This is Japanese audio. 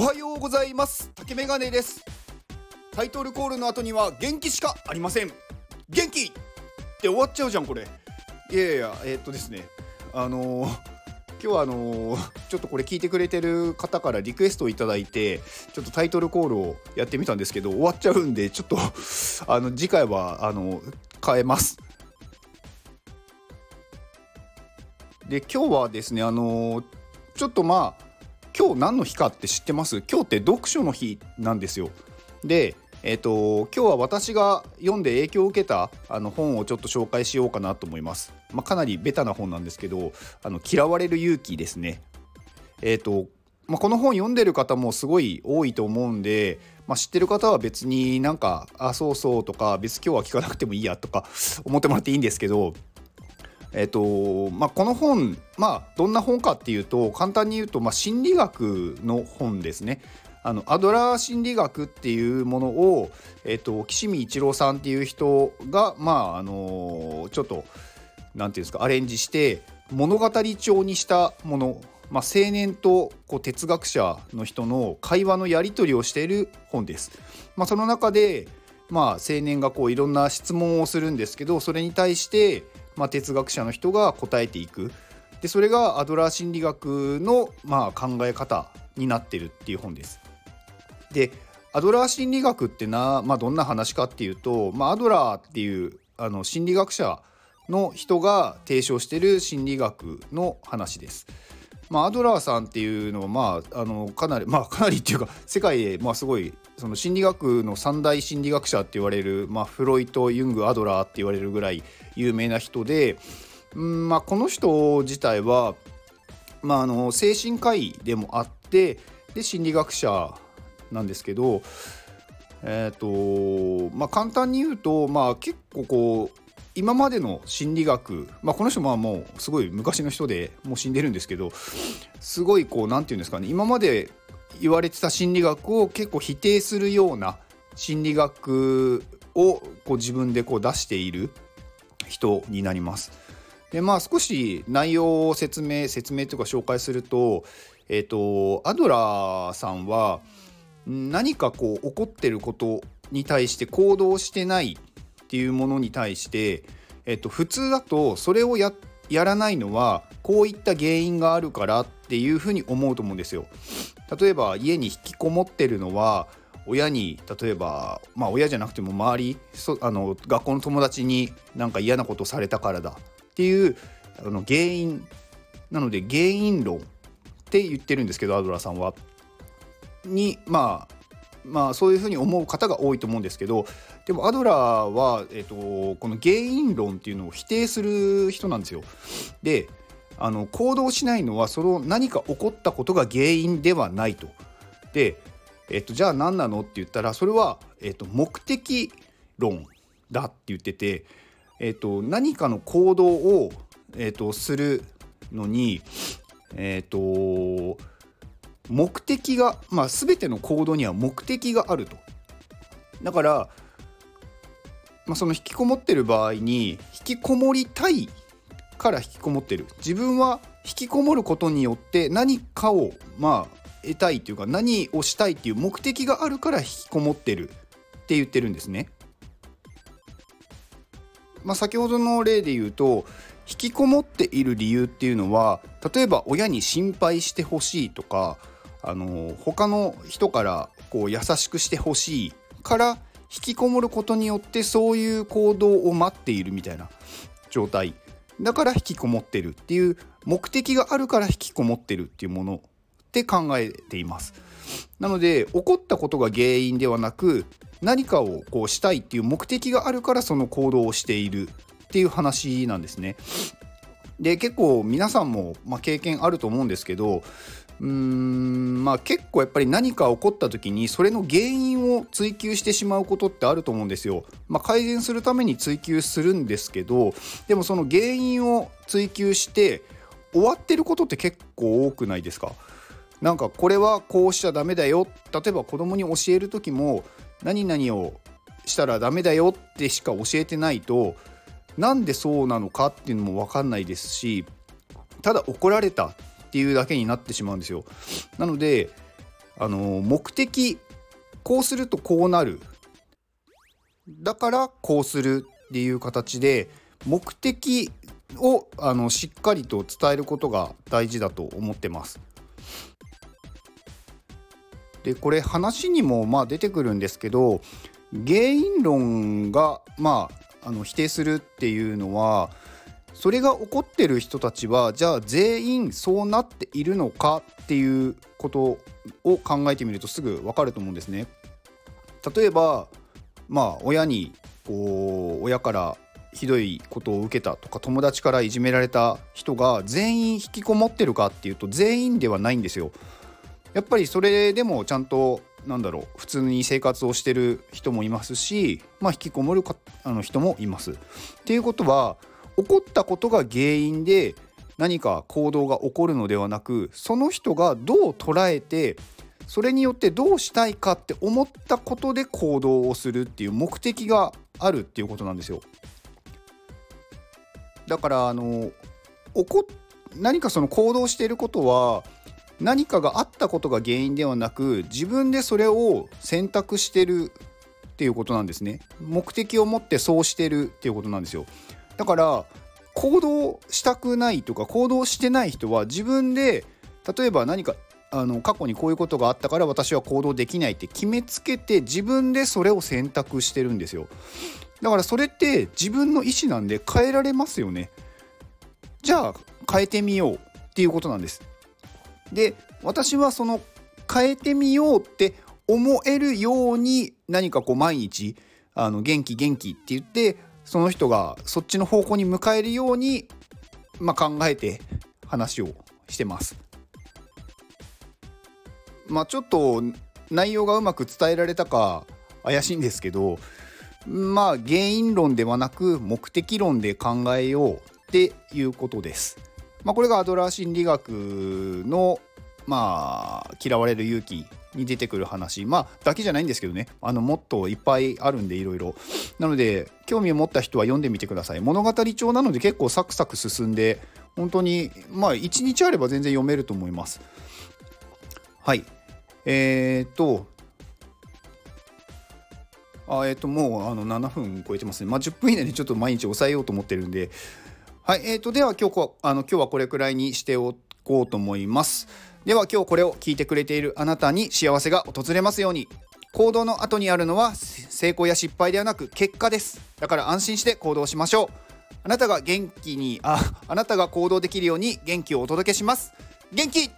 おはようございます。竹メガネです。タイトルコールの後には元気しかありません。元気って終わっちゃうじゃんこれ。いやいやえー、っとですね。あのー、今日はあのー、ちょっとこれ聞いてくれてる方からリクエストを頂いてちょっとタイトルコールをやってみたんですけど終わっちゃうんでちょっとあの次回はあの変えます。で今日はですねあのちょっとまあ今日何の日かって知ってます？今日って読書の日なんですよ。で、えーと、今日は私が読んで影響を受けたあの本をちょっと紹介しようかなと思います。まあ、かなりベタな本なんですけど「あの嫌われる勇気」ですね。えっ、ー、とまあ、この本読んでる方もすごい多いと思うんで、まあ、知ってる方は別になんか「あそうそう」とか別に今日は聞かなくてもいいやとか思ってもらっていいんですけどえっとまあ、この本、まあ、どんな本かっていうと簡単に言うと、まあ、心理学の本ですね。あのアドラー心理学っていうものを、えっと、岸見一郎さんっていう人が、まああのちょっと何て言うんですかアレンジして物語調にしたもの、まあ、青年とこう哲学者の人の会話のやり取りをしている本です。まあ、その中で、まあ、青年がこういろんな質問をするんですけどそれに対してまあ、哲学者の人が答えていくでそれがアドラー心理学の、まあ、考え方になってるっていう本です。でアドラー心理学ってな、まあ、どんな話かっていうと、まあ、アドラーっていうあの心理学者の人が提唱してる心理学の話です。まあ、アドラーさんっていうのは、まあ、あのかなり、まあ、かなりっていうか世界で、まあ、すごいその心理学の三大心理学者って言われる、まあ、フロイトユングアドラーって言われるぐらい有名な人で、うんまあ、この人自体は、まあ、あの精神科医でもあってで心理学者なんですけど、えーとまあ、簡単に言うと、まあ、結構こう今までの心理学、まあ、この人はもうすごい昔の人でもう死んでるんですけどすごいこう何て言うんですかね今まで言われてた心理学を結構否定するような心理学をこう自分でこう出している人になります。でまあ少し内容を説明説明というか紹介すると,、えーと、アドラーさんは何かこう起こってることに対して行動してないっていうものに対して、えっと、普通だとそれをややらないのはこういった原因があるからっていうふうに思うと思うんですよ。例えば家に引きこもってるのは親に例えばまあ親じゃなくても周りそあの学校の友達になんか嫌なことされたからだっていうあの原因なので原因論って言ってるんですけどアドラーさんは。にまあまあそういうふうに思う方が多いと思うんですけどでもアドラーは、えーと、この原因論っていうのを否定する人なんですよ。であの行動しないのはその何か起こったことが原因ではないと。で、えっと、じゃあ何なのって言ったらそれは、えっと、目的論だって言ってて、えっと、何かの行動を、えっと、するのに、えっと、目的が、まあ、全ての行動には目的があると。だから、まあ、その引きこもってる場合に引きこもりたいから引きこもってる自分は引きこもることによって何かをまあ得たいっていうか何をしたいっていう目的があるから引きこもってるって言ってるんですね。まあ、先ほどの例で言うと引きこもっている理由っていうのは例えば親に心配してほしいとかあの他の人からこう優しくしてほしいから引きこもることによってそういう行動を待っているみたいな状態。だから引きこもってるっていう目的があるから引きこもってるっていうものって考えています。なので起こったことが原因ではなく何かをこうしたいっていう目的があるからその行動をしているっていう話なんですね。で結構皆さんも、まあ、経験あると思うんですけどうーんまあ結構やっぱり何か起こった時にそれの原因を追求してしまうことってあると思うんですよ。まあ、改善するために追求するんですけどでもその原因を追求して終わってることって結構多くないですか？なんかこれはこうしちゃダメだよ。例えば子供に教える時も何々をしたらダメだよってしか教えてないとなんでそうなのかっていうのも分かんないですしただ怒られた。っていうだけになってしまうんですよ。なのであの目的こうするとこうなるだからこうするっていう形で目的をあのしっかりと伝えることが大事だと思ってます。でこれ話にもまあ出てくるんですけど原因論がまああの否定するっていうのはそれが起こってる人たちはじゃあ全員そうなっているのかっていうことを考えてみるとすぐ分かると思うんですね。例えばまあ親にこう親からひどいことを受けたとか友達からいじめられた人が全員引きこもってるかっていうと全員ではないんですよ。やっぱりそれでもちゃんとなんだろう普通に生活をしてる人もいますし、まあ、引きこもるかあの人もいます。っていうことは起こったことが原因で何か行動が起こるのではなくその人がどう捉えてそれによってどうしたいかって思ったことで行動をするっていう目的があるっていうことなんですよ。だからあの起こ何かその行動していることは何かがあったことが原因ではなく自分でそれを選択してるっていうことなんですね。目的を持ってそうしてるっていうことなんですよ。だから行動したくないとか行動してない人は自分で例えば何かあの過去にこういうことがあったから私は行動できないって決めつけて自分でそれを選択してるんですよ。だからそれって自分の意思なんで変えられますよね。じゃあ変えてみようっていうことなんです。で私はその変えてみようって思えるように何かこう毎日あの元気元気って言ってその人がそっちの方向に向かえるように、まあ、考えて話をしてます。まあちょっと内容がうまく伝えられたか怪しいんですけどまあ原因論ではなく目的論で考えようっていうことです。まあ、これがアドラー心理学のまあ嫌われる勇気に出てくる話。まあだけじゃないんですけどね。あのもっといっぱいあるんでいろいろ。なので興味を持った人は読んでみてください。物語帳なので結構サクサク進んで本当にまあ1日あれば全然読めると思います。はい。えー、っと、あえー、っと、もうあの7分超えてますね。まあ、10分以内にちょっと毎日抑えようと思ってるんで、はい、えー、っと、では今日あの今日はこれくらいにしておこうと思います。では今日これを聞いてくれているあなたに幸せが訪れますように。行動の後にあるのは成功や失敗ではなく結果です。だから安心して行動しましょう。あなたが元気に、あ、あなたが行動できるように元気をお届けします。元気